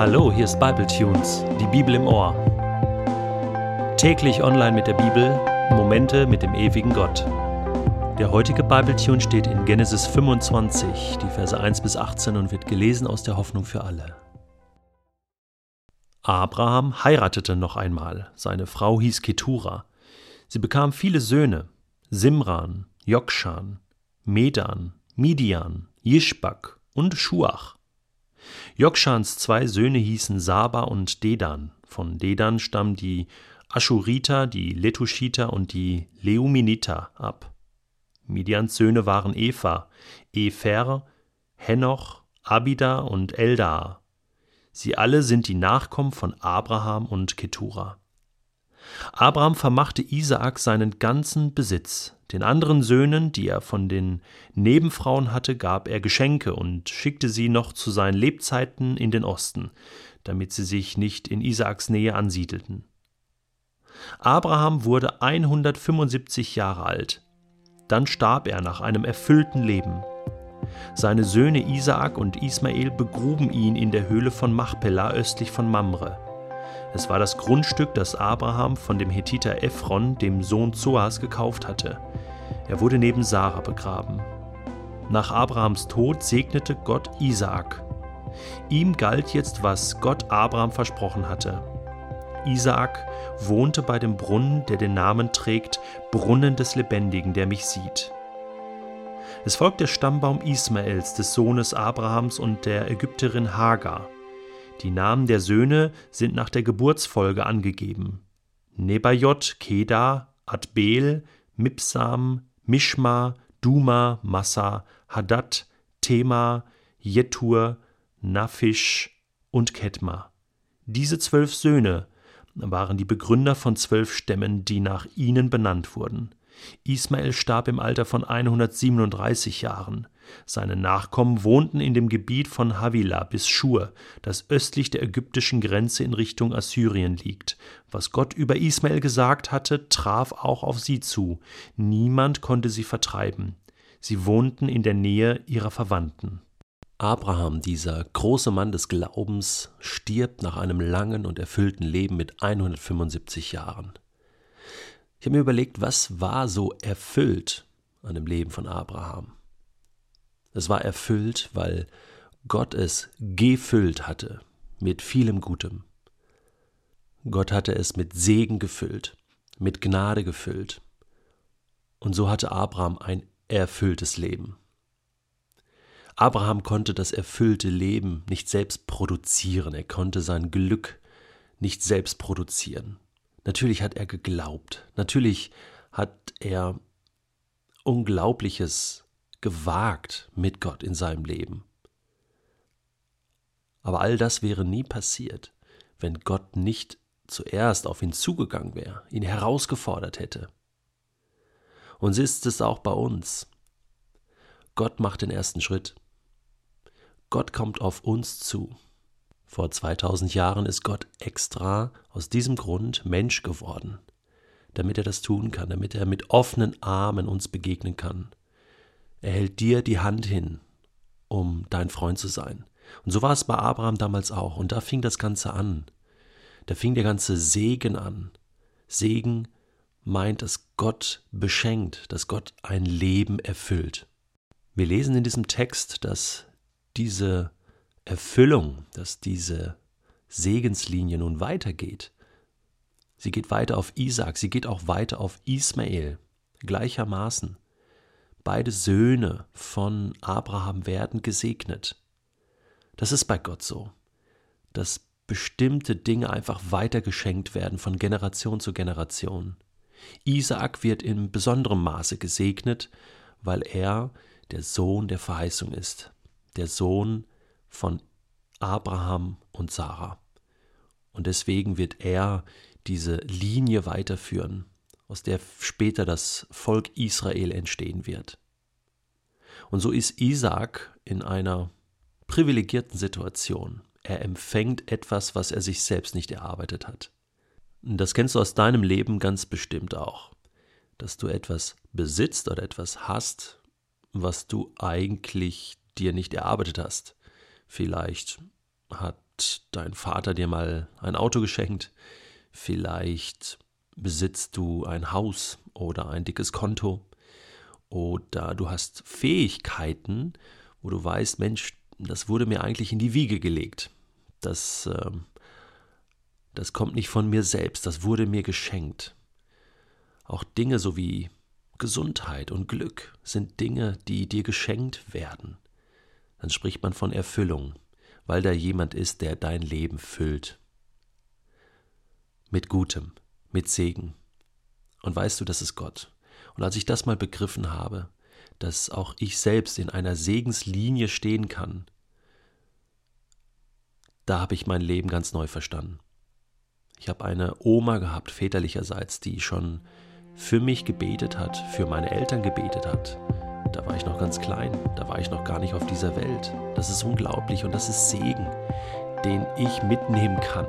Hallo, hier ist Bible Tunes, die Bibel im Ohr. Täglich online mit der Bibel, Momente mit dem ewigen Gott. Der heutige Bible Tune steht in Genesis 25, die Verse 1 bis 18 und wird gelesen aus der Hoffnung für alle. Abraham heiratete noch einmal. Seine Frau hieß Ketura. Sie bekam viele Söhne: Simran, Jokshan, Medan, Midian, Jischbak und Schuach. Jokschans zwei Söhne hießen Saba und Dedan. Von Dedan stammen die Aschuriter, die Letuschiter und die Leuminiter ab. Midians Söhne waren Eva, Efer, Henoch, Abida und Eldar. Sie alle sind die Nachkommen von Abraham und Ketura. Abraham vermachte Isaak seinen ganzen Besitz. Den anderen Söhnen, die er von den Nebenfrauen hatte, gab er Geschenke und schickte sie noch zu seinen Lebzeiten in den Osten, damit sie sich nicht in Isaaks Nähe ansiedelten. Abraham wurde 175 Jahre alt. Dann starb er nach einem erfüllten Leben. Seine Söhne Isaak und Ismael begruben ihn in der Höhle von Machpelah östlich von Mamre. Es war das Grundstück, das Abraham von dem Hethiter Ephron, dem Sohn Zoas, gekauft hatte. Er wurde neben Sarah begraben. Nach Abrahams Tod segnete Gott Isaak. Ihm galt jetzt, was Gott Abraham versprochen hatte. Isaak wohnte bei dem Brunnen, der den Namen trägt, Brunnen des Lebendigen, der mich sieht. Es folgt der Stammbaum Ismaels, des Sohnes Abrahams und der Ägypterin Hagar. Die Namen der Söhne sind nach der Geburtsfolge angegeben. Nebajot, Kedar, Adbel, Mipsam, Mishma, Duma, Massa, Hadad, Tema, Jetur, Naphish und Ketma. Diese zwölf Söhne waren die Begründer von zwölf Stämmen, die nach ihnen benannt wurden. Ismael starb im Alter von 137 Jahren. Seine Nachkommen wohnten in dem Gebiet von Havilah bis Schur, das östlich der ägyptischen Grenze in Richtung Assyrien liegt. Was Gott über Ismael gesagt hatte, traf auch auf sie zu. Niemand konnte sie vertreiben. Sie wohnten in der Nähe ihrer Verwandten. Abraham, dieser große Mann des Glaubens, stirbt nach einem langen und erfüllten Leben mit 175 Jahren. Ich habe mir überlegt, was war so erfüllt an dem Leben von Abraham? Es war erfüllt, weil Gott es gefüllt hatte mit vielem Gutem. Gott hatte es mit Segen gefüllt, mit Gnade gefüllt. Und so hatte Abraham ein erfülltes Leben. Abraham konnte das erfüllte Leben nicht selbst produzieren, er konnte sein Glück nicht selbst produzieren. Natürlich hat er geglaubt. Natürlich hat er Unglaubliches gewagt mit Gott in seinem Leben. Aber all das wäre nie passiert, wenn Gott nicht zuerst auf ihn zugegangen wäre, ihn herausgefordert hätte. Und so ist es auch bei uns. Gott macht den ersten Schritt. Gott kommt auf uns zu. Vor 2000 Jahren ist Gott extra aus diesem Grund Mensch geworden, damit er das tun kann, damit er mit offenen Armen uns begegnen kann. Er hält dir die Hand hin, um dein Freund zu sein. Und so war es bei Abraham damals auch. Und da fing das Ganze an. Da fing der ganze Segen an. Segen meint, dass Gott beschenkt, dass Gott ein Leben erfüllt. Wir lesen in diesem Text, dass diese Erfüllung, dass diese Segenslinie nun weitergeht. Sie geht weiter auf Isaac, sie geht auch weiter auf Ismael, gleichermaßen. Beide Söhne von Abraham werden gesegnet. Das ist bei Gott so, dass bestimmte Dinge einfach weitergeschenkt werden von Generation zu Generation. Isaak wird in besonderem Maße gesegnet, weil er der Sohn der Verheißung ist, der Sohn von Abraham und Sarah. Und deswegen wird er diese Linie weiterführen, aus der später das Volk Israel entstehen wird. Und so ist Isaac in einer privilegierten Situation. Er empfängt etwas, was er sich selbst nicht erarbeitet hat. Das kennst du aus deinem Leben ganz bestimmt auch, dass du etwas besitzt oder etwas hast, was du eigentlich dir nicht erarbeitet hast. Vielleicht hat dein Vater dir mal ein Auto geschenkt, vielleicht besitzt du ein Haus oder ein dickes Konto oder du hast Fähigkeiten, wo du weißt, Mensch, das wurde mir eigentlich in die Wiege gelegt. Das, äh, das kommt nicht von mir selbst, das wurde mir geschenkt. Auch Dinge so wie Gesundheit und Glück sind Dinge, die dir geschenkt werden. Dann spricht man von Erfüllung, weil da jemand ist, der dein Leben füllt. Mit Gutem, mit Segen. Und weißt du, das ist Gott. Und als ich das mal begriffen habe, dass auch ich selbst in einer Segenslinie stehen kann, da habe ich mein Leben ganz neu verstanden. Ich habe eine Oma gehabt, väterlicherseits, die schon für mich gebetet hat, für meine Eltern gebetet hat. Da war ich noch ganz klein, da war ich noch gar nicht auf dieser Welt. Das ist unglaublich und das ist Segen, den ich mitnehmen kann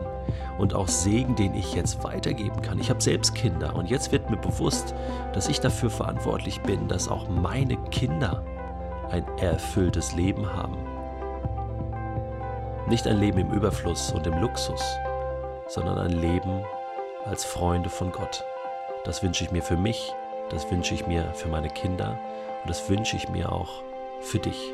und auch Segen, den ich jetzt weitergeben kann. Ich habe selbst Kinder und jetzt wird mir bewusst, dass ich dafür verantwortlich bin, dass auch meine Kinder ein erfülltes Leben haben. Nicht ein Leben im Überfluss und im Luxus, sondern ein Leben als Freunde von Gott. Das wünsche ich mir für mich, das wünsche ich mir für meine Kinder und das wünsche ich mir auch für dich.